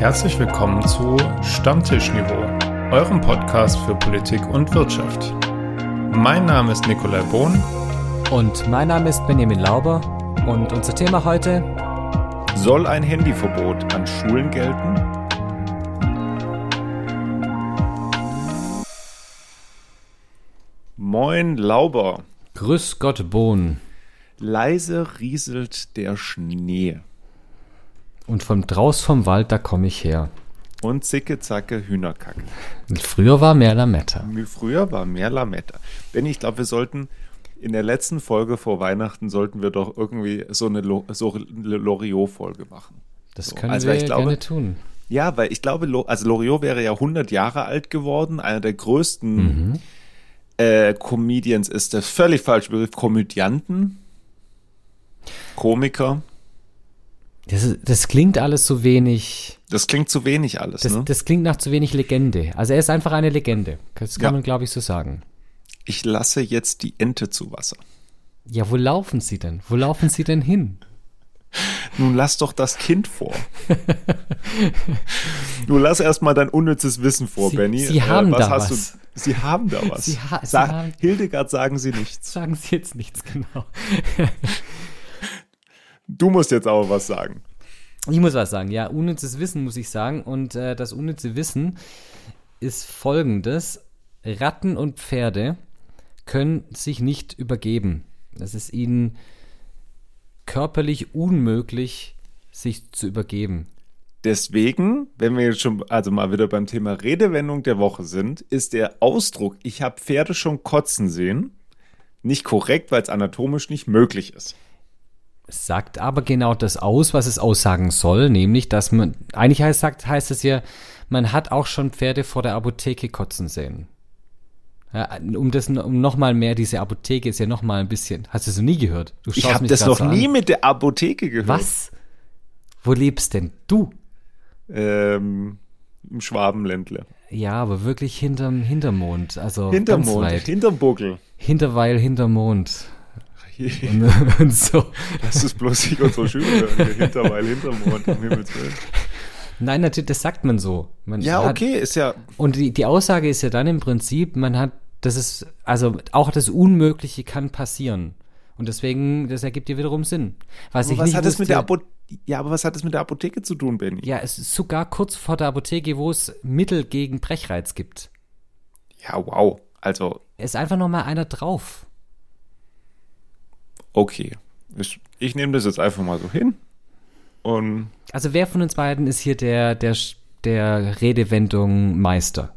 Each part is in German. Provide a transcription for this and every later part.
Herzlich willkommen zu Stammtischniveau, eurem Podcast für Politik und Wirtschaft. Mein Name ist Nikolai Bohn. Und mein Name ist Benjamin Lauber. Und unser Thema heute: Soll ein Handyverbot an Schulen gelten? Moin Lauber. Grüß Gott Bohn. Leise rieselt der Schnee. Und von draus vom Wald, da komme ich her. Und zicke, zacke, Hühnerkacke. Früher war mehr Lametta. Früher war mehr Lametta. Benny, ich glaube, wir sollten in der letzten Folge vor Weihnachten sollten wir doch irgendwie so eine, Lo so Loriot-Folge machen. Das So, können also, wir ich glaube- gerne tun. Ja, weil ich glaube, also Loriot wäre ja 100 Jahre alt geworden. Einer der größten Mhm. äh, Comedians ist der völlig falsche Begriff. Komödianten. Komiker. Das, das klingt alles so wenig. Das klingt zu wenig alles, Das, ne? das klingt nach zu wenig Legende. Also er ist einfach eine Legende. Das kann Ja. man, glaube ich, so sagen. Ich lasse jetzt die Ente zu Wasser. Ja, wo laufen Sie denn? Wo laufen Sie denn hin? Nun lass doch das Kind vor. Nun lass erstmal dein unnützes Wissen vor, Sie- Benny. Äh, Sie haben da was. Du? Sie haben da was. Sie ha- Sie Sag, haben- Hildegard sagen Sie nichts. Sagen Sie jetzt nichts genau. Du musst jetzt aber was sagen. Ich muss was sagen, ja, unnützes Wissen muss ich sagen. Und äh, das unnütze Wissen ist folgendes. Ratten und Pferde können sich nicht übergeben. Es ist ihnen körperlich unmöglich, sich zu übergeben. Deswegen, wenn wir jetzt schon also mal wieder beim Thema Redewendung der Woche sind, ist der Ausdruck, ich habe Pferde schon kotzen sehen, nicht korrekt, weil es anatomisch nicht möglich ist. Es sagt aber genau das aus, was es aussagen soll, nämlich, dass man, eigentlich heißt, sagt, heißt es ja, man hat auch schon Pferde vor der Apotheke kotzen sehen. Ja, um das, um nochmal mehr, diese Apotheke ist ja nochmal ein bisschen, hast du so nie gehört? Du Ich habe das noch so nie mit der Apotheke gehört. Was? Wo lebst denn du? Ähm, Im Schwabenländle. Ja, aber wirklich hinterm Hintermond, also Hinterm ganz Mond, weit. hinterm Buckel. Hinterweil, Hintermond. Und, und so. Das ist bloß nicht unsere Schüler hören. Hinterweil, hinterm Mond, um Himmels Willen. Nein, natürlich, das sagt man so. Man Ja, hat, okay, ist ja, Und die, die Aussage ist ja dann im Prinzip, man hat, das ist, also auch das Unmögliche kann passieren. Und deswegen, das ergibt dir wiederum Sinn. Was aber ich was nicht hat es wusste, mit der Apotheke, ja, aber was hat es mit der Apotheke zu tun, Benny? Ja, es ist sogar kurz vor der Apotheke, wo es Mittel gegen Brechreiz gibt. Ja, wow. Also, Es ist einfach noch mal einer drauf. Okay. Ich, ich nehme das jetzt einfach mal so hin. Und Also wer von uns beiden ist hier der, der, der Redewendung Meister?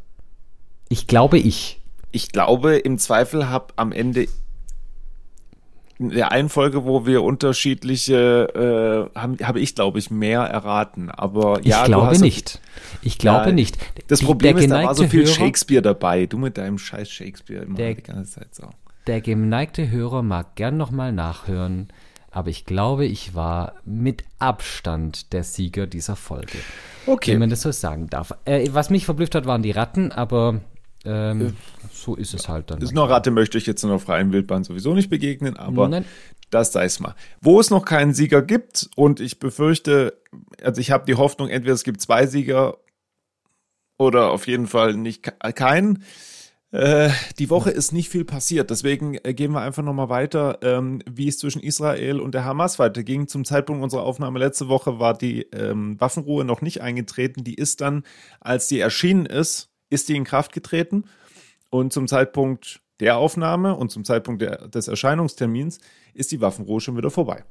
Ich glaube ich. ich glaube, im Zweifel habe am Ende in der einen Folge, wo wir unterschiedliche, äh, habe hab ich, glaube ich, mehr erraten. Aber Ich ja, glaube nicht. Ich glaube Ja, nicht. Das Problem der ist, da war so viel Hörer- Shakespeare dabei. Du mit deinem scheiß Shakespeare immer Der- die ganze Zeit so. Der geneigte Hörer mag gern nochmal nachhören, aber ich glaube, ich war mit Abstand der Sieger dieser Folge. Okay. Wenn man das so sagen darf. Äh, was mich verblüfft hat, waren die Ratten, aber ähm, so ist es halt dann. Ist noch Ratte möchte ich jetzt in der freien Wildbahn sowieso nicht begegnen, aber Nein. das sei es mal. Wo es noch keinen Sieger gibt und ich befürchte, also ich habe die Hoffnung, entweder es gibt zwei Sieger oder auf jeden Fall nicht ke- keinen. Äh, die Woche ist nicht viel passiert, deswegen äh, gehen wir einfach nochmal weiter, ähm, wie es zwischen Israel und der Hamas weiterging. Zum Zeitpunkt unserer Aufnahme letzte Woche war die ähm, Waffenruhe noch nicht eingetreten. Die ist dann, als die erschienen ist, ist die in Kraft getreten. Und zum Zeitpunkt der Aufnahme und zum Zeitpunkt der, des Erscheinungstermins ist die Waffenruhe schon wieder vorbei.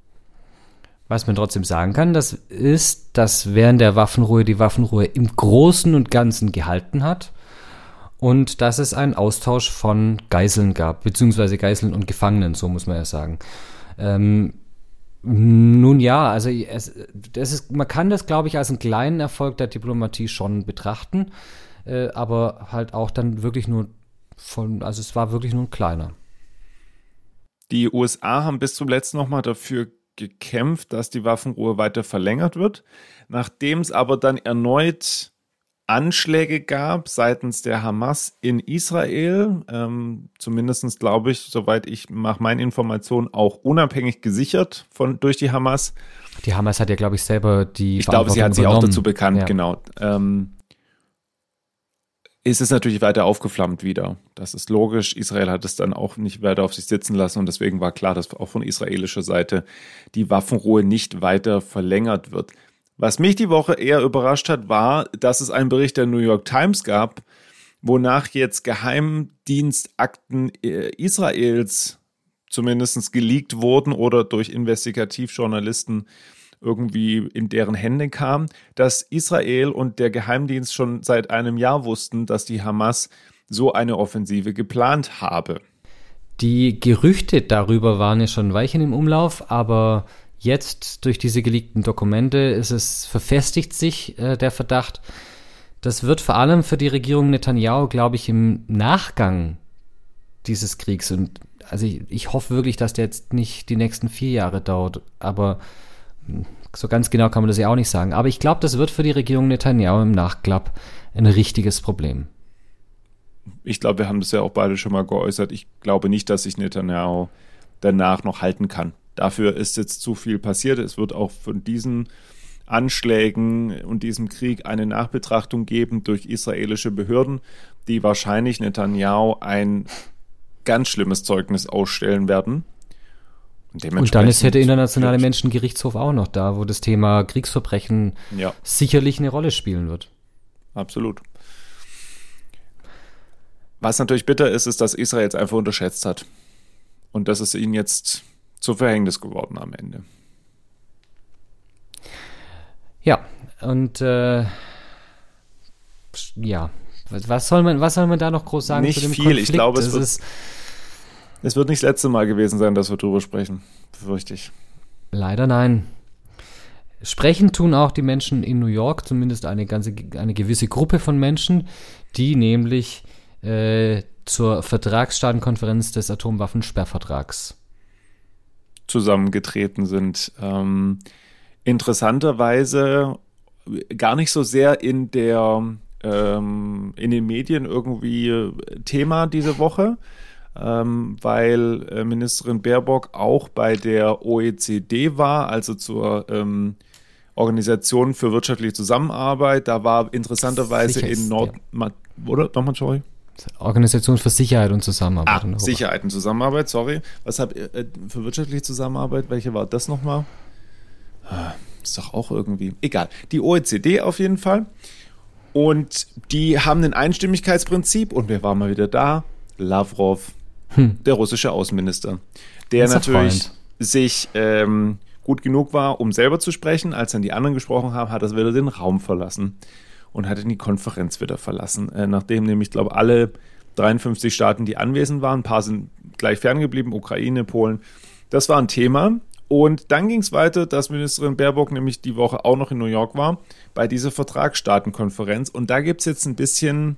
Was man trotzdem sagen kann, das ist, dass während der Waffenruhe die Waffenruhe im Großen und Ganzen gehalten hat und dass es einen Austausch von Geiseln gab, beziehungsweise Geiseln und Gefangenen, so muss man ja sagen. Ähm, nun ja, also es, das ist, man kann das, glaube ich, als einen kleinen Erfolg der Diplomatie schon betrachten, äh, aber halt auch dann wirklich nur von, also es war wirklich nur ein kleiner. Die USA haben bis zum letzten nochmal dafür gekämpft, dass die Waffenruhe weiter verlängert wird. Nachdem es aber dann erneut Anschläge gab seitens der Hamas in Israel, ähm, zumindest glaube ich, soweit ich nach meinen Informationen auch unabhängig gesichert von durch die Hamas. Die Hamas hat ja, glaube ich, selber die. Ich glaube, sie hat sich auch dazu bekannt, ja. genau. Ähm, ist es natürlich weiter aufgeflammt wieder. Das ist logisch. Israel hat es dann auch nicht weiter auf sich sitzen lassen und deswegen war klar, dass auch von israelischer Seite die Waffenruhe nicht weiter verlängert wird. Was mich die Woche eher überrascht hat, war, dass es einen Bericht der New York Times gab, wonach jetzt Geheimdienstakten äh, Israels zumindest geleakt wurden oder durch Investigativjournalisten irgendwie in deren Hände kam, dass Israel und der Geheimdienst schon seit einem Jahr wussten, dass die Hamas so eine Offensive geplant habe. Die Gerüchte darüber waren ja schon Weichen im Umlauf, aber jetzt durch diese geleakten Dokumente ist es verfestigt sich äh, der Verdacht. Das wird vor allem für die Regierung Netanyahu, glaube ich, im Nachgang dieses Kriegs und also ich, ich hoffe wirklich, dass der jetzt nicht die nächsten vier Jahre dauert, aber so ganz genau kann man das ja auch nicht sagen. Aber ich glaube, das wird für die Regierung Netanyahu im Nachklapp ein richtiges Problem. Ich glaube, wir haben das ja auch beide schon mal geäußert. Ich glaube nicht, dass sich Netanyahu danach noch halten kann. Dafür ist jetzt zu viel passiert. Es wird auch von diesen Anschlägen und diesem Krieg eine Nachbetrachtung geben durch israelische Behörden, die wahrscheinlich Netanyahu ein ganz schlimmes Zeugnis ausstellen werden. Und, und dann ist, hätte der internationale Menschengerichtshof auch noch da, wo das Thema Kriegsverbrechen ja. sicherlich eine Rolle spielen wird. Absolut. Was natürlich bitter ist, ist, dass Israel es einfach unterschätzt hat. Und das ist ihnen jetzt zu Verhängnis geworden am Ende. Ja, und äh, ja, was soll man, was soll man da noch groß sagen Nicht zu dem viel. Konflikt? Ich glaube, es wird, es wird nicht das letzte Mal gewesen sein, dass wir drüber sprechen, befürchte ich. Leider nein. Sprechen tun auch die Menschen in New York, zumindest eine ganze, eine gewisse Gruppe von Menschen, die nämlich äh, zur Vertragsstaatenkonferenz des Atomwaffensperrvertrags zusammengetreten sind. Ähm, interessanterweise gar nicht so sehr in der ähm, in den Medien irgendwie Thema diese Woche, ähm, weil äh, Ministerin Baerbock auch bei der OECD war, also zur ähm, Organisation für wirtschaftliche Zusammenarbeit. Da war interessanterweise in Nord... Oder? Nochmal, sorry. Organisation für Sicherheit und Zusammenarbeit. Ah, Sicherheit und Zusammenarbeit, sorry. Was habt ihr äh, für wirtschaftliche Zusammenarbeit? Welche war das nochmal? Ah, ist doch auch irgendwie. Egal. Die OECD auf jeden Fall. Und die haben ein Einstimmigkeitsprinzip und wer war mal wieder da? Lavrov, hm. der russische Außenminister, der natürlich sich ähm, gut genug war, um selber zu sprechen. Als dann die anderen gesprochen haben, hat er wieder den Raum verlassen und hat dann die Konferenz wieder verlassen. Äh, nachdem nämlich, glaube alle 53 Staaten, die anwesend waren, ein paar sind gleich ferngeblieben, Ukraine, Polen. Das war ein Thema. Und dann ging es weiter, dass Ministerin Baerbock nämlich die Woche auch noch in New York war, bei dieser Vertragsstaatenkonferenz. Und da gibt es jetzt ein bisschen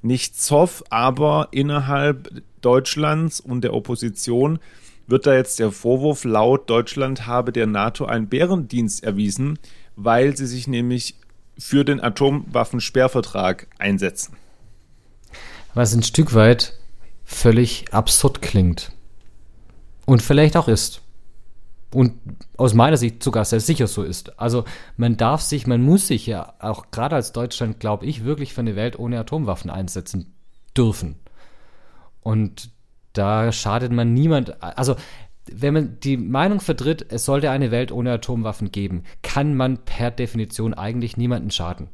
nicht Zoff, aber innerhalb Deutschlands und der Opposition wird da jetzt der Vorwurf laut, Deutschland habe der NATO einen Bärendienst erwiesen, weil sie sich nämlich für den Atomwaffensperrvertrag einsetzen. Was ein Stück weit völlig absurd klingt. Und vielleicht auch ist. Und aus meiner Sicht sogar sehr sicher so ist. Also man darf sich, man muss sich ja auch gerade als Deutschland, glaube ich, wirklich für eine Welt ohne Atomwaffen einsetzen dürfen. Und da schadet man niemand. Also wenn man die Meinung vertritt, es sollte eine Welt ohne Atomwaffen geben, kann man per Definition eigentlich niemanden schaden.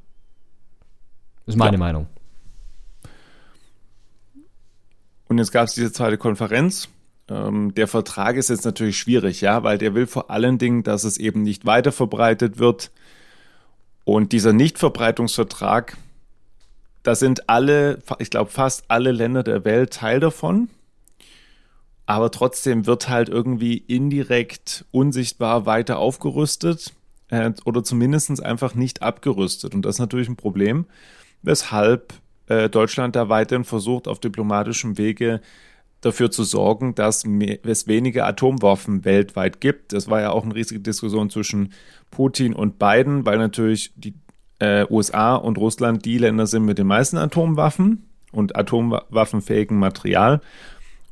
Das ist meine ja. Meinung. Und jetzt gab es diese zweite Konferenz. Ähm, der Vertrag ist jetzt natürlich schwierig, ja, weil der will vor allen Dingen, dass es eben nicht weiter verbreitet wird. Und dieser Nichtverbreitungsvertrag, da sind alle, ich glaube fast alle Länder der Welt Teil davon aber trotzdem wird halt irgendwie indirekt unsichtbar weiter aufgerüstet äh, oder zumindest einfach nicht abgerüstet. Und das ist natürlich ein Problem, weshalb äh, Deutschland da weiterhin versucht, auf diplomatischem Wege dafür zu sorgen, dass es weniger Atomwaffen weltweit gibt. Das war ja auch eine riesige Diskussion zwischen Putin und Biden, weil natürlich die äh, USA und Russland die Länder sind mit den meisten Atomwaffen und atomwaffenfähigen Material.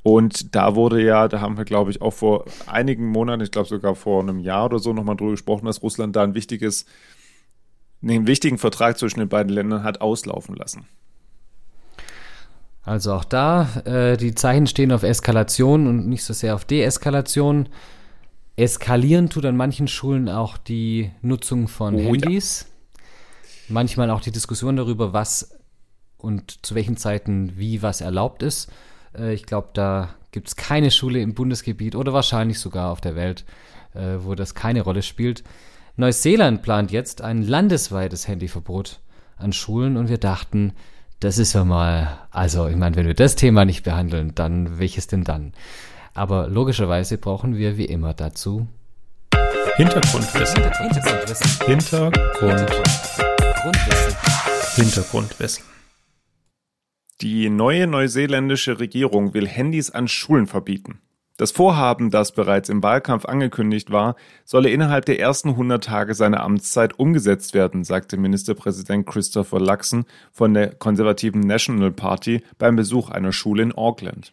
Und da wurde ja, da haben wir, glaube ich, auch vor einigen Monaten, ich glaube sogar vor einem Jahr oder so nochmal drüber gesprochen, dass Russland da ein wichtiges, einen wichtigen Vertrag zwischen den beiden Ländern hat auslaufen lassen. Also auch da, äh, die Zeichen stehen auf Eskalation und nicht so sehr auf Deeskalation. Eskalieren tut an manchen Schulen auch die Nutzung von oh, Handys. Ja. Manchmal auch die Diskussion darüber, was und zu welchen Zeiten wie was erlaubt ist. Äh, ich glaube, da gibt es keine Schule im Bundesgebiet oder wahrscheinlich sogar auf der Welt, äh, wo das keine Rolle spielt. Neuseeland plant jetzt ein landesweites Handyverbot an Schulen und wir dachten, das ist ja mal, also ich meine, wenn wir das Thema nicht behandeln, dann welches denn dann? Aber logischerweise brauchen wir wie immer dazu Hintergrundwissen. Hintergrundwissen. Hintergrundwissen. Hintergrundwissen. Die neue neuseeländische Regierung will Handys an Schulen verbieten. Das Vorhaben, das bereits im Wahlkampf angekündigt war, solle innerhalb der ersten 100 Tage seiner Amtszeit umgesetzt werden, sagte Ministerpräsident Christopher Luxon von der konservativen National Party beim Besuch einer Schule in Auckland.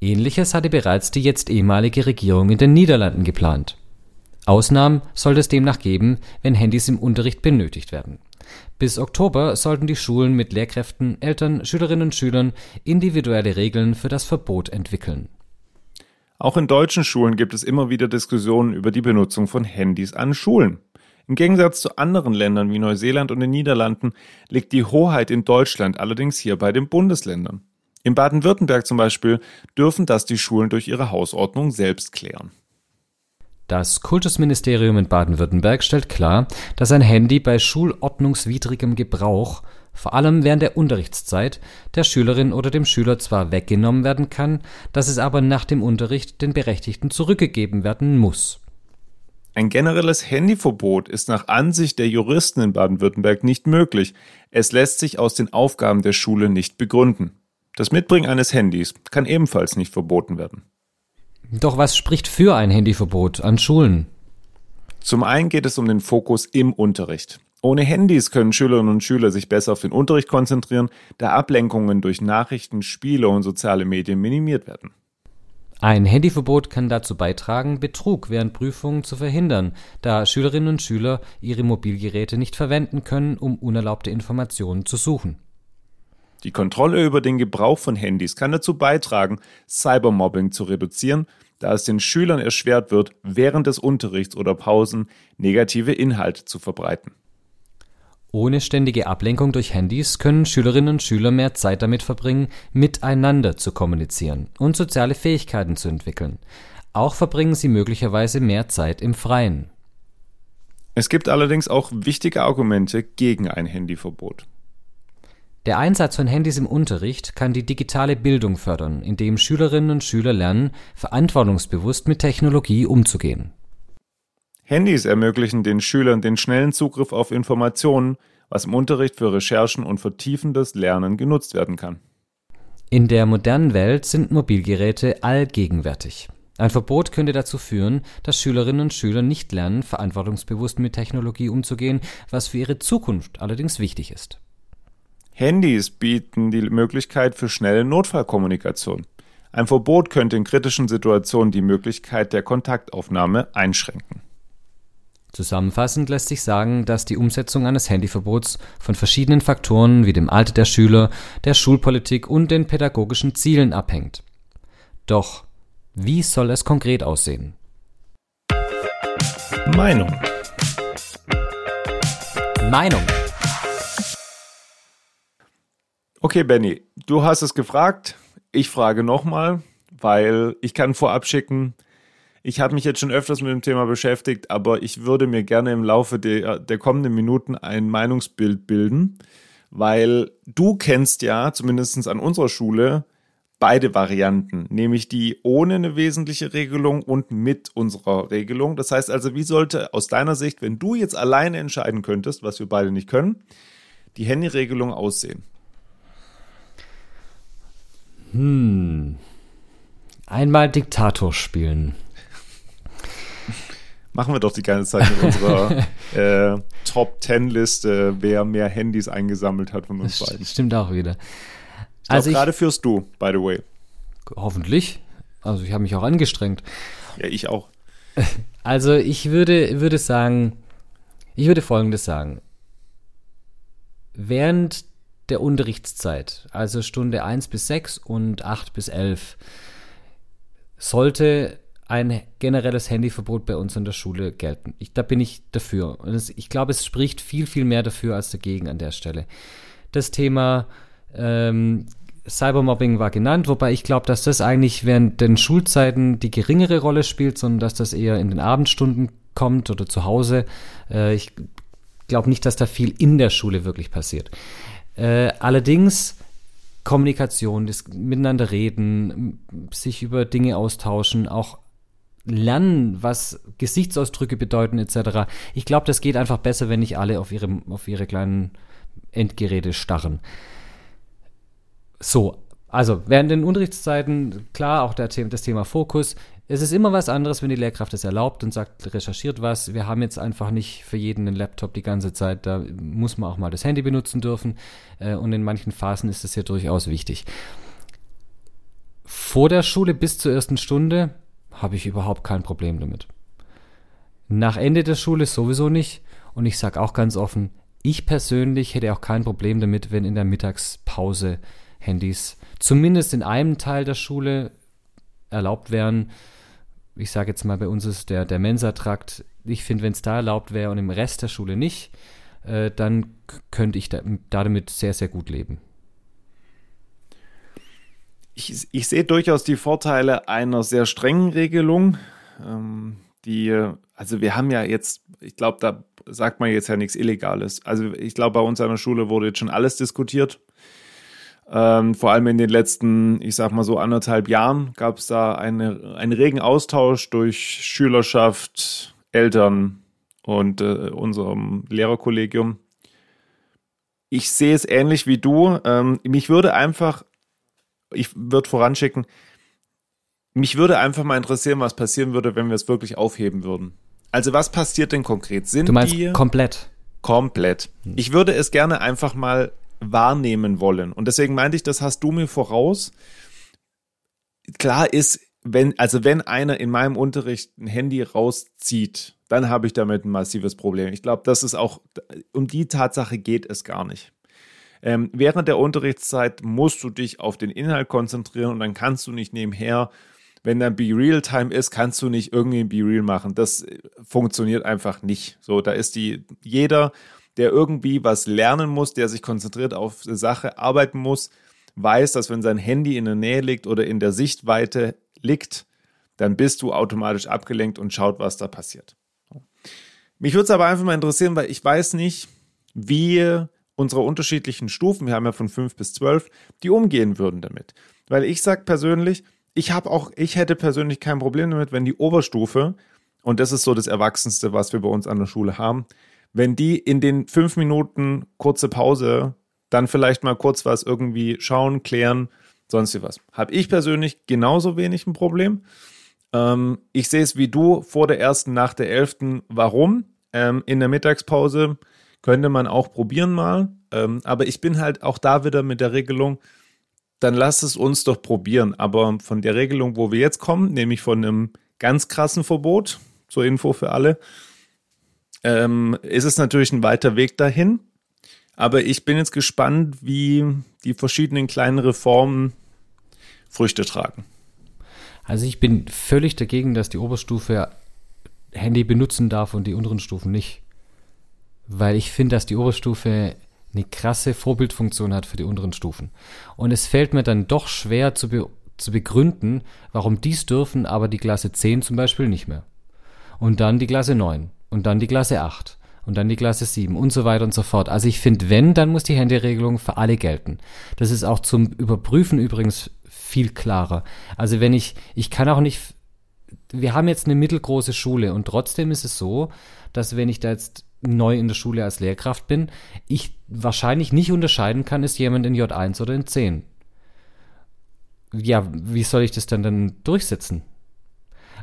Ähnliches hatte bereits die jetzt ehemalige Regierung in den Niederlanden geplant. Ausnahmen sollte es demnach geben, wenn Handys im Unterricht benötigt werden. Bis Oktober sollten die Schulen mit Lehrkräften, Eltern, Schülerinnen und Schülern individuelle Regeln für das Verbot entwickeln. Auch in deutschen Schulen gibt es immer wieder Diskussionen über die Benutzung von Handys an Schulen. Im Gegensatz zu anderen Ländern wie Neuseeland und den Niederlanden liegt die Hoheit in Deutschland allerdings hier bei den Bundesländern. In Baden-Württemberg zum Beispiel dürfen das die Schulen durch ihre Hausordnung selbst klären. Das Kultusministerium in Baden-Württemberg stellt klar, dass ein Handy bei schulordnungswidrigem Gebrauch, vor allem während der Unterrichtszeit, der Schülerin oder dem Schüler zwar weggenommen werden kann, dass es aber nach dem Unterricht den Berechtigten zurückgegeben werden muss. Ein generelles Handyverbot ist nach Ansicht der Juristen in Baden-Württemberg nicht möglich. Es lässt sich aus den Aufgaben der Schule nicht begründen. Das Mitbringen eines Handys kann ebenfalls nicht verboten werden. Doch was spricht für ein Handyverbot an Schulen? Zum einen geht es um den Fokus im Unterricht. Ohne Handys können Schülerinnen und Schüler sich besser auf den Unterricht konzentrieren, da Ablenkungen durch Nachrichten, Spiele und soziale Medien minimiert werden. Ein Handyverbot kann dazu beitragen, Betrug während Prüfungen zu verhindern, da Schülerinnen und Schüler ihre Mobilgeräte nicht verwenden können, um unerlaubte Informationen zu suchen. Die Kontrolle über den Gebrauch von Handys kann dazu beitragen, Cybermobbing zu reduzieren, da es den Schülern erschwert wird, während des Unterrichts oder Pausen negative Inhalte zu verbreiten. Ohne ständige Ablenkung durch Handys können Schülerinnen und Schüler mehr Zeit damit verbringen, miteinander zu kommunizieren und soziale Fähigkeiten zu entwickeln. Auch verbringen sie möglicherweise mehr Zeit im Freien. Es gibt allerdings auch wichtige Argumente gegen ein Handyverbot. Der Einsatz von Handys im Unterricht kann die digitale Bildung fördern, indem Schülerinnen und Schüler lernen, verantwortungsbewusst mit Technologie umzugehen. Handys ermöglichen den Schülern den schnellen Zugriff auf Informationen, was im Unterricht für Recherchen und vertiefendes Lernen genutzt werden kann. In der modernen Welt sind Mobilgeräte allgegenwärtig. Ein Verbot könnte dazu führen, dass Schülerinnen und Schüler nicht lernen, verantwortungsbewusst mit Technologie umzugehen, was für ihre Zukunft allerdings wichtig ist. Handys bieten die Möglichkeit für schnelle Notfallkommunikation. Ein Verbot könnte in kritischen Situationen die Möglichkeit der Kontaktaufnahme einschränken. Zusammenfassend lässt sich sagen, dass die Umsetzung eines Handyverbots von verschiedenen Faktoren wie dem Alter der Schüler, der Schulpolitik und den pädagogischen Zielen abhängt. Doch wie soll es konkret aussehen? Meinung. Meinung. Okay, Benny, du hast es gefragt. Ich frage nochmal, weil ich kann vorab schicken, ich habe mich jetzt schon öfters mit dem Thema beschäftigt, aber ich würde mir gerne im Laufe der, der kommenden Minuten ein Meinungsbild bilden, weil du kennst ja, zumindest an unserer Schule, beide Varianten, nämlich die ohne eine wesentliche Regelung und mit unserer Regelung. Das heißt also, wie sollte aus deiner Sicht, wenn du jetzt alleine entscheiden könntest, was wir beide nicht können, die Handyregelung aussehen? Hm. Einmal Diktator spielen. Machen wir doch die ganze Zeit mit unserer äh, Top Ten Liste, wer mehr Handys eingesammelt hat von uns das beiden. Stimmt auch wieder. Ich also gerade führst du, by the way. Hoffentlich. Also ich habe mich auch angestrengt. Ja, ich auch. Also ich würde, würde sagen, ich würde Folgendes sagen. Während der Unterrichtszeit, also Stunde 1 bis 6 und 8 bis 11, sollte ein generelles Handyverbot bei uns in der Schule gelten. Ich, da bin ich dafür. Und es, ich glaube, es spricht viel, viel mehr dafür als dagegen an der Stelle. Das Thema ähm, Cybermobbing war genannt, wobei ich glaube, dass das eigentlich während den Schulzeiten die geringere Rolle spielt, sondern dass das eher in den Abendstunden kommt oder zu Hause. Äh, ich glaube nicht, dass da viel in der Schule wirklich passiert. Äh, allerdings Kommunikation, das Miteinander reden, sich über Dinge austauschen, auch lernen, was Gesichtsausdrücke bedeuten etc. Ich glaube, das geht einfach besser, wenn nicht alle auf ihre, auf ihre kleinen Endgeräte starren. So, also während den Unterrichtszeiten, klar, auch der, das Thema Fokus. Es ist immer was anderes, wenn die Lehrkraft es erlaubt und sagt, recherchiert was. Wir haben jetzt einfach nicht für jeden einen Laptop die ganze Zeit. Da muss man auch mal das Handy benutzen dürfen. Äh, und in manchen Phasen ist es ja durchaus wichtig. Vor der Schule bis zur ersten Stunde habe ich überhaupt kein Problem damit. Nach Ende der Schule sowieso nicht. Und ich sage auch ganz offen, ich persönlich hätte auch kein Problem damit, wenn in der Mittagspause Handys zumindest in einem Teil der Schule erlaubt wären. Ich sage jetzt mal, bei uns ist der, der Mensa-Trakt. Ich finde, wenn es da erlaubt wäre und im Rest der Schule nicht, äh, dann könnte ich da, damit sehr, sehr gut leben. Ich, ich sehe durchaus die Vorteile einer sehr strengen Regelung. Ähm, die, also wir haben ja jetzt, ich glaube, da sagt man jetzt ja nichts Illegales. Also ich glaube, bei uns an der Schule wurde jetzt schon alles diskutiert. Ähm, vor allem in den letzten, ich sag mal so anderthalb Jahren, gab es da eine, einen regen Austausch durch Schülerschaft, Eltern und äh, unserem Lehrerkollegium. Ich sehe es ähnlich wie du. Ähm, mich würde einfach, ich würde voranschicken, mich würde einfach mal interessieren, was passieren würde, wenn wir es wirklich aufheben würden. Also was passiert denn konkret? Sind du meinst die komplett? Komplett. Ich würde es gerne einfach mal wahrnehmen wollen. Und deswegen meinte ich, das hast du mir voraus. Klar ist, wenn, also wenn einer in meinem Unterricht ein Handy rauszieht, dann habe ich damit ein massives Problem. Ich glaube, das ist auch, um die Tatsache geht es gar nicht. Ähm, während der Unterrichtszeit musst du dich auf den Inhalt konzentrieren und dann kannst du nicht nebenher, wenn dann Be Real Time ist, kannst du nicht irgendwie ein Be Real machen. Das funktioniert einfach nicht. So, da ist die, jeder der irgendwie was lernen muss, der sich konzentriert auf eine Sache arbeiten muss, weiß, dass wenn sein Handy in der Nähe liegt oder in der Sichtweite liegt, dann bist du automatisch abgelenkt und schaut, was da passiert. Mich würde es aber einfach mal interessieren, weil ich weiß nicht, wie unsere unterschiedlichen Stufen, wir haben ja von fünf bis zwölf, die umgehen würden damit. Weil ich sage persönlich, ich habe auch, ich hätte persönlich kein Problem damit, wenn die Oberstufe, und das ist so das Erwachsenste, was wir bei uns an der Schule haben, wenn die in den fünf Minuten kurze Pause dann vielleicht mal kurz was irgendwie schauen, klären, sonst was. Habe ich persönlich genauso wenig ein Problem. Ähm, ich sehe es wie du vor der ersten, nach der elften. Warum? Ähm, in der Mittagspause könnte man auch probieren mal. Ähm, aber ich bin halt auch da wieder mit der Regelung, dann lass es uns doch probieren. Aber von der Regelung, wo wir jetzt kommen, nämlich von einem ganz krassen Verbot, zur Info für alle, ähm, ist es natürlich ein weiter Weg dahin. Aber ich bin jetzt gespannt, wie die verschiedenen kleinen Reformen Früchte tragen. Also ich bin völlig dagegen, dass die Oberstufe Handy benutzen darf und die unteren Stufen nicht. Weil ich finde, dass die Oberstufe eine krasse Vorbildfunktion hat für die unteren Stufen. Und es fällt mir dann doch schwer zu, be zu begründen, warum dies dürfen, aber die Klasse 10 zum Beispiel nicht mehr. Und dann die Klasse 9 und dann die Klasse 8 und dann die Klasse 7 und so weiter und so fort. Also ich finde, wenn, dann muss die Handyregelung für alle gelten. Das ist auch zum Überprüfen übrigens viel klarer. Also wenn ich, ich kann auch nicht, wir haben jetzt eine mittelgroße Schule und trotzdem ist es so, dass wenn ich da jetzt neu in der Schule als Lehrkraft bin, ich wahrscheinlich nicht unterscheiden kann, ist jemand in J1 oder in 10. Ja, wie soll ich das dann dann durchsetzen?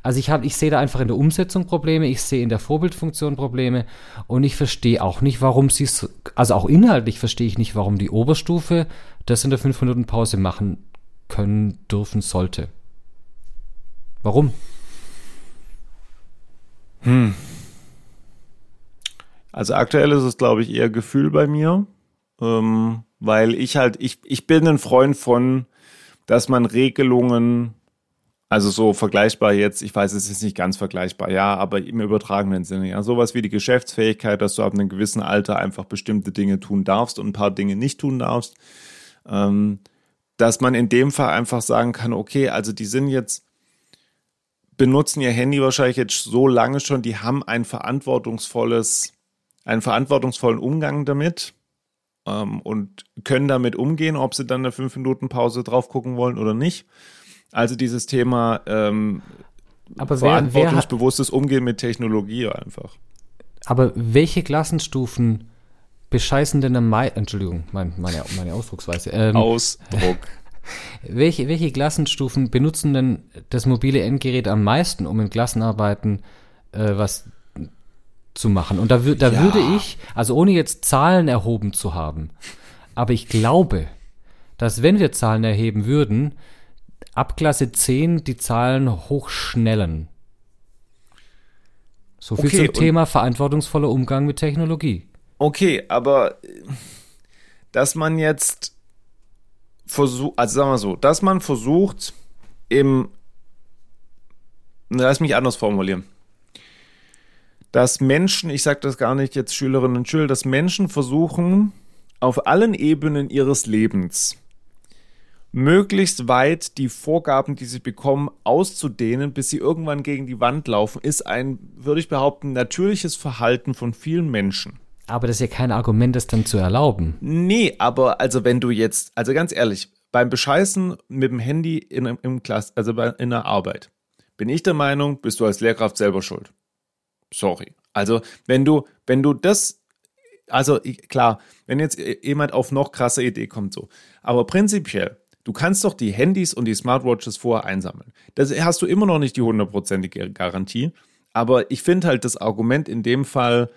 Also ich habe, ich sehe da einfach in der Umsetzung Probleme, ich sehe in der Vorbildfunktion Probleme und ich verstehe auch nicht, warum sie also auch inhaltlich verstehe ich nicht, warum die Oberstufe das in der 5 Minuten Pause machen können, dürfen, sollte. Warum? Hm. Also aktuell ist es, glaube ich, eher Gefühl bei mir, ähm, weil ich halt, ich, ich bin ein Freund von, dass man Regelungen, also so vergleichbar jetzt, ich weiß, es ist nicht ganz vergleichbar, ja, aber im übertragenen Sinne, ja, sowas wie die Geschäftsfähigkeit, dass du ab einem gewissen Alter einfach bestimmte Dinge tun darfst und ein paar Dinge nicht tun darfst, ähm, dass man in dem Fall einfach sagen kann, okay, also die sind jetzt benutzen ihr Handy wahrscheinlich jetzt so lange schon, die haben ein verantwortungsvolles, einen verantwortungsvollen Umgang damit ähm, und können damit umgehen, ob sie dann eine 5-Minuten-Pause drauf gucken wollen oder nicht. Also dieses Thema ähm, Aber wer, verantwortungsbewusstes wer hat, Umgehen mit Technologie einfach. Aber welche Klassenstufen bescheißen denn am meisten, Entschuldigung, mein, meine, meine Ausdrucksweise. Ähm, Ausdruck. Welche, welche Klassenstufen benutzen denn das mobile Endgerät am meisten, um in Klassenarbeiten äh, was zu machen? Und da, da ja. würde ich, also ohne jetzt Zahlen erhoben zu haben, aber ich glaube, dass wenn wir Zahlen erheben würden, ab Klasse 10 die Zahlen hochschnellen. So viel okay, zum Thema verantwortungsvoller Umgang mit Technologie. Okay, aber dass man jetzt versucht, also sagen wir so, dass man versucht, im, lass mich anders formulieren, dass Menschen, ich sage das gar nicht jetzt Schülerinnen und Schüler, dass Menschen versuchen, auf allen Ebenen ihres Lebens möglichst weit die Vorgaben, die sie bekommen, auszudehnen, bis sie irgendwann gegen die Wand laufen, ist ein, würde ich behaupten, natürliches Verhalten von vielen Menschen. Aber das ist ja kein Argument, das dann zu erlauben. Nee, aber also wenn du jetzt, also ganz ehrlich, beim Bescheißen mit dem Handy in, im Klass, also bei, in der Arbeit, bin ich der Meinung, bist du als Lehrkraft selber schuld. Sorry. Also wenn du, wenn du das, also klar, wenn jetzt jemand auf noch krasse Idee kommt, so, aber prinzipiell, du kannst doch die Handys und die Smartwatches vorher einsammeln. Das hast du immer noch nicht die hundertprozentige Garantie. Aber ich finde halt das Argument in dem Fall,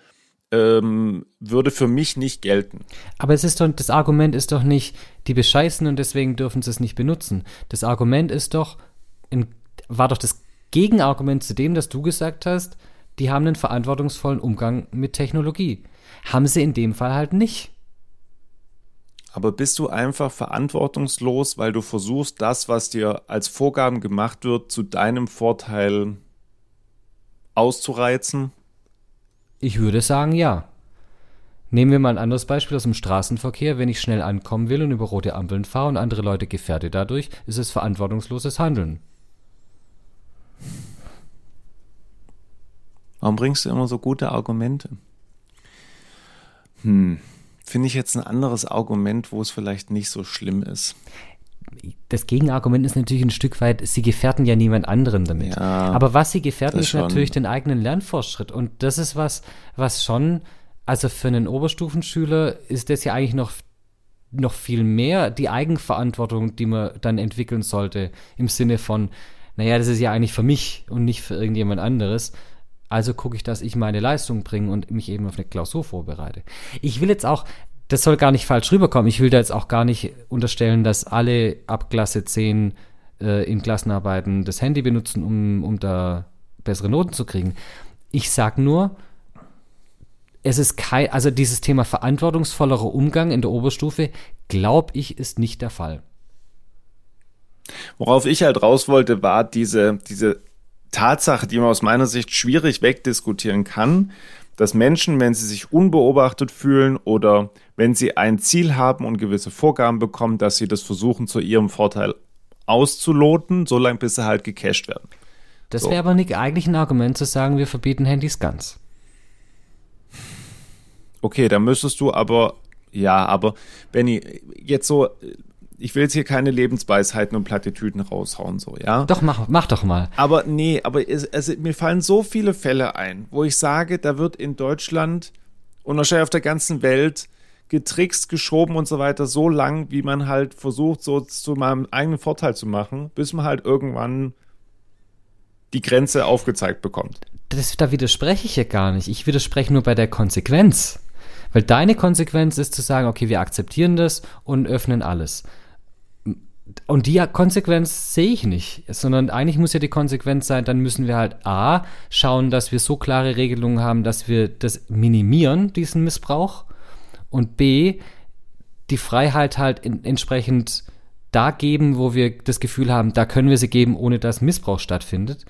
ähm, würde für mich nicht gelten. Aber es ist doch, das Argument ist doch nicht, die bescheißen und deswegen dürfen sie es nicht benutzen. Das Argument ist doch, in, war doch das Gegenargument zu dem, dass du gesagt hast, die haben einen verantwortungsvollen Umgang mit Technologie. Haben sie in dem Fall halt nicht. Aber bist du einfach verantwortungslos, weil du versuchst, das, was dir als Vorgaben gemacht wird, zu deinem Vorteil auszureizen? Ich würde sagen, ja. Nehmen wir mal ein anderes Beispiel aus dem Straßenverkehr. Wenn ich schnell ankommen will und über rote Ampeln fahre und andere Leute gefährde dadurch, ist es verantwortungsloses Handeln. Warum bringst du immer so gute Argumente? Hm, finde ich jetzt ein anderes Argument, wo es vielleicht nicht so schlimm ist das Gegenargument ist natürlich ein Stück weit, sie gefährden ja niemand anderen damit. Ja, Aber was sie gefährden, ist schon. natürlich den eigenen Lernfortschritt. Und das ist was, was schon, also für einen Oberstufenschüler ist das ja eigentlich noch, noch viel mehr die Eigenverantwortung, die man dann entwickeln sollte, im Sinne von, naja, das ist ja eigentlich für mich und nicht für irgendjemand anderes. Also gucke ich, dass ich meine Leistung bringe und mich eben auf eine Klausur vorbereite. Ich will jetzt auch das soll gar nicht falsch rüberkommen. Ich will da jetzt auch gar nicht unterstellen, dass alle ab Klasse 10 äh, in Klassenarbeiten das Handy benutzen, um, um da bessere Noten zu kriegen. Ich sag nur, es ist kein, also dieses Thema verantwortungsvollerer Umgang in der Oberstufe, glaube ich, ist nicht der Fall. Worauf ich halt raus wollte, war diese, diese Tatsache, die man aus meiner Sicht schwierig wegdiskutieren kann, dass Menschen, wenn sie sich unbeobachtet fühlen oder wenn sie ein Ziel haben und gewisse Vorgaben bekommen, dass sie das versuchen zu ihrem Vorteil auszuloten, solange bis sie halt gecached werden. Das so. wäre aber nicht eigentlich ein Argument zu sagen, wir verbieten Handys ganz. Okay, dann müsstest du aber, ja, aber Benny, jetzt so ich will jetzt hier keine Lebensweisheiten und Plattitüden raushauen, so, ja? Doch, mach, mach doch mal. Aber nee, aber es, also, mir fallen so viele Fälle ein, wo ich sage, da wird in Deutschland und wahrscheinlich auf der ganzen Welt getrickst, geschoben und so weiter, so lang, wie man halt versucht, so zu meinem eigenen Vorteil zu machen, bis man halt irgendwann die Grenze aufgezeigt bekommt. Das, da widerspreche ich ja gar nicht. Ich widerspreche nur bei der Konsequenz. Weil deine Konsequenz ist zu sagen, okay, wir akzeptieren das und öffnen alles und die Konsequenz sehe ich nicht, sondern eigentlich muss ja die Konsequenz sein, dann müssen wir halt A, schauen, dass wir so klare Regelungen haben, dass wir das minimieren, diesen Missbrauch, und B, die Freiheit halt in, entsprechend da geben, wo wir das Gefühl haben, da können wir sie geben, ohne dass Missbrauch stattfindet.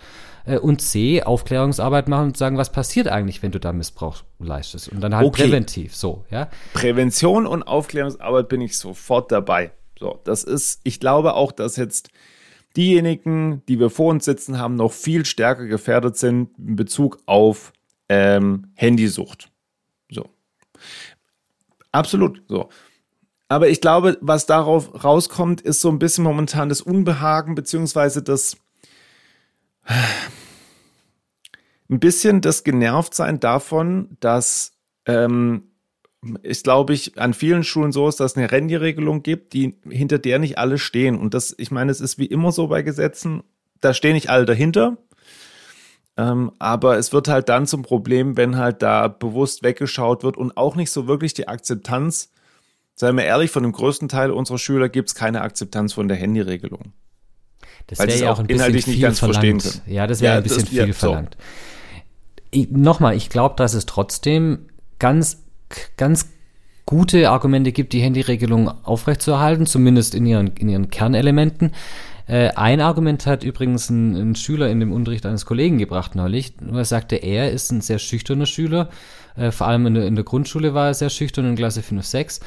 Äh, und C, Aufklärungsarbeit machen und sagen, was passiert eigentlich, wenn du da Missbrauch leistest. Und dann halt okay. präventiv, so, ja. Prävention und Aufklärungsarbeit bin ich sofort dabei. So, das ist, ich glaube auch, dass jetzt diejenigen, die wir vor uns sitzen haben, noch viel stärker gefährdet sind in Bezug auf ähm, Handysucht. So. Absolut. So. Aber ich glaube, was darauf rauskommt, ist so ein bisschen momentan das Unbehagen, beziehungsweise das ein bisschen das Genervtsein davon, dass ähm, ist, glaube ich, an vielen Schulen so ist, dass es eine Rendy-Regelung gibt, die, hinter der nicht alle stehen. Und das, ich meine, es ist wie immer so bei Gesetzen, da stehen nicht alle dahinter. Ähm, aber es wird halt dann zum Problem, wenn halt da bewusst weggeschaut wird und auch nicht so wirklich die Akzeptanz Seien wir ehrlich, von dem größten Teil unserer Schüler gibt es keine Akzeptanz von der Handyregelung. Das wäre ja auch ein bisschen viel verlangt. Ja, das wäre ja, ein bisschen das, viel ja, verlangt. So. Nochmal, ich glaube, dass es trotzdem ganz, ganz gute Argumente gibt, die Handyregelung aufrechtzuerhalten, zumindest in ihren, in ihren Kernelementen. Äh, ein Argument hat übrigens ein, ein, Schüler in dem Unterricht eines Kollegen gebracht neulich. Er sagte, er ist ein sehr schüchterner Schüler. Äh, vor allem in der, in der Grundschule war er sehr schüchtern in Klasse 5, 6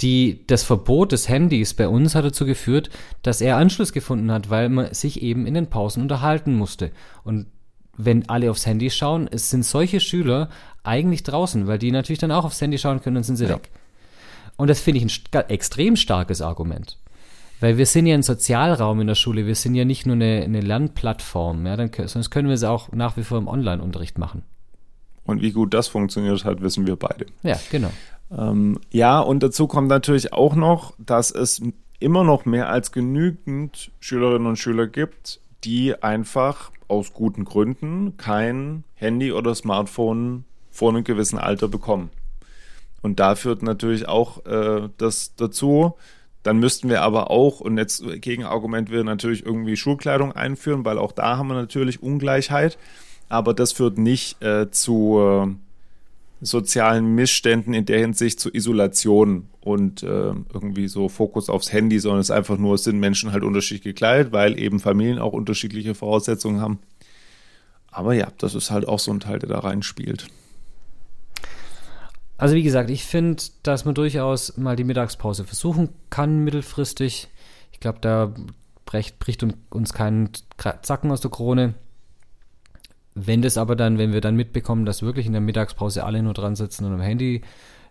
die, das Verbot des Handys bei uns hat dazu geführt, dass er Anschluss gefunden hat, weil man sich eben in den Pausen unterhalten musste. Und wenn alle aufs Handy schauen, es sind solche Schüler eigentlich draußen, weil die natürlich dann auch aufs Handy schauen können und sind sie ja. weg. Und das finde ich ein extrem starkes Argument. Weil wir sind ja ein Sozialraum in der Schule, wir sind ja nicht nur eine, eine Lernplattform, ja, dann, sonst können wir es auch nach wie vor im Online-Unterricht machen. Und wie gut das funktioniert hat, wissen wir beide. Ja, genau. Ähm, ja, und dazu kommt natürlich auch noch, dass es immer noch mehr als genügend Schülerinnen und Schüler gibt, die einfach aus guten Gründen kein Handy oder Smartphone vor einem gewissen Alter bekommen. Und da führt natürlich auch äh, das dazu. Dann müssten wir aber auch, und jetzt Gegenargument wäre natürlich irgendwie Schulkleidung einführen, weil auch da haben wir natürlich Ungleichheit. Aber das führt nicht äh, zu äh, sozialen Missständen in der Hinsicht zu Isolation und äh, irgendwie so Fokus aufs Handy, sondern es ist einfach nur, es sind Menschen halt unterschiedlich gekleidet, weil eben Familien auch unterschiedliche Voraussetzungen haben. Aber ja, das ist halt auch so ein Teil, der da reinspielt. Also wie gesagt, ich finde, dass man durchaus mal die Mittagspause versuchen kann mittelfristig. Ich glaube, da bricht, bricht uns kein Zacken aus der Krone. Wenn das aber dann, wenn wir dann mitbekommen, dass wirklich in der Mittagspause alle nur dran sitzen und am Handy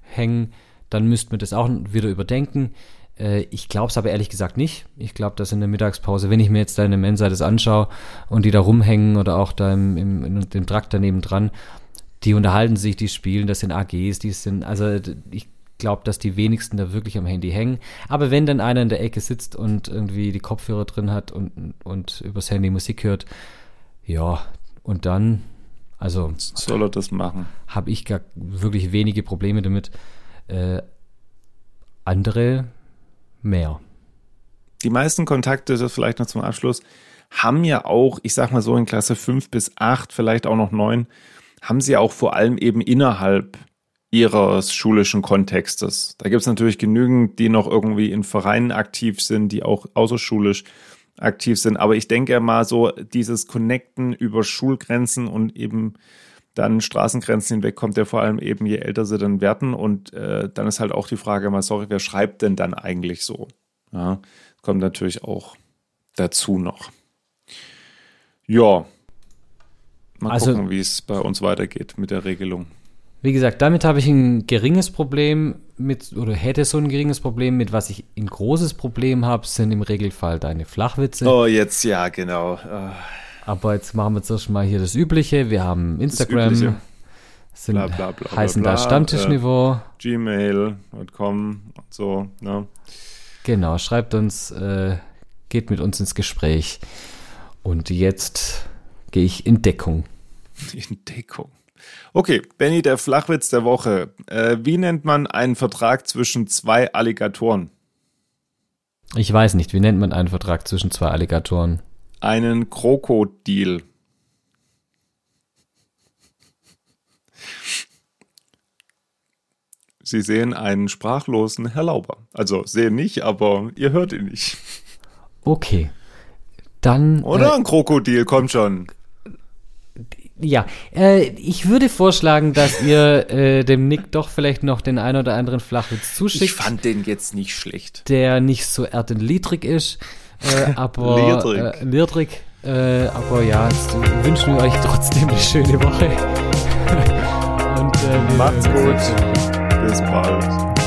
hängen, dann müssten wir das auch wieder überdenken. Äh, ich glaube es aber ehrlich gesagt nicht. Ich glaube, dass in der Mittagspause, wenn ich mir jetzt da in der Mensa das anschaue und die da rumhängen oder auch da im, im, in dem Trakt daneben dran, die unterhalten sich, die spielen, das sind AGs, die sind, also ich glaube, dass die wenigsten da wirklich am Handy hängen. Aber wenn dann einer in der Ecke sitzt und irgendwie die Kopfhörer drin hat und, und übers Handy Musik hört, ja, und dann, also. Soll er das machen? Habe ich gar wirklich wenige Probleme damit. Äh, andere mehr. Die meisten Kontakte, das vielleicht noch zum Abschluss, haben ja auch, ich sag mal so in Klasse 5 bis 8, vielleicht auch noch 9, haben sie auch vor allem eben innerhalb ihres schulischen Kontextes. Da gibt es natürlich genügend, die noch irgendwie in Vereinen aktiv sind, die auch außerschulisch aktiv sind. Aber ich denke mal so, dieses Connecten über Schulgrenzen und eben dann Straßengrenzen hinweg kommt ja vor allem eben, je älter sie dann werden. Und äh, dann ist halt auch die Frage mal, sorry, wer schreibt denn dann eigentlich so? Ja, kommt natürlich auch dazu noch. Ja, mal also, gucken, wie es bei uns weitergeht mit der Regelung. Wie gesagt, damit habe ich ein geringes Problem mit, oder hätte so ein geringes Problem mit, was ich ein großes Problem habe, sind im Regelfall deine Flachwitze. Oh, jetzt ja, genau. Aber jetzt machen wir zuerst mal hier das Übliche. Wir haben Instagram, sind, bla, bla, bla, heißen da Stammtischniveau. Äh, Gmail.com und so, ne? Genau, schreibt uns, äh, geht mit uns ins Gespräch. Und jetzt gehe ich in Deckung. In Deckung. Okay, Benny, der Flachwitz der Woche. Äh, wie nennt man einen Vertrag zwischen zwei Alligatoren? Ich weiß nicht, wie nennt man einen Vertrag zwischen zwei Alligatoren? Einen Krokodil. Sie sehen einen sprachlosen Herr Lauber. Also sehen nicht, aber ihr hört ihn nicht. Okay. Dann. Oder ein Krokodil, kommt schon. Ja, äh, ich würde vorschlagen, dass ihr äh, dem Nick doch vielleicht noch den ein oder anderen Flachwitz zuschickt. Ich fand den jetzt nicht schlecht. Der nicht so erdendliedrig ist, äh, aber Liedrig. Äh, liedrig, äh, aber ja, wünschen wir euch trotzdem eine schöne Woche. Und äh, Macht's gut. Bis bald.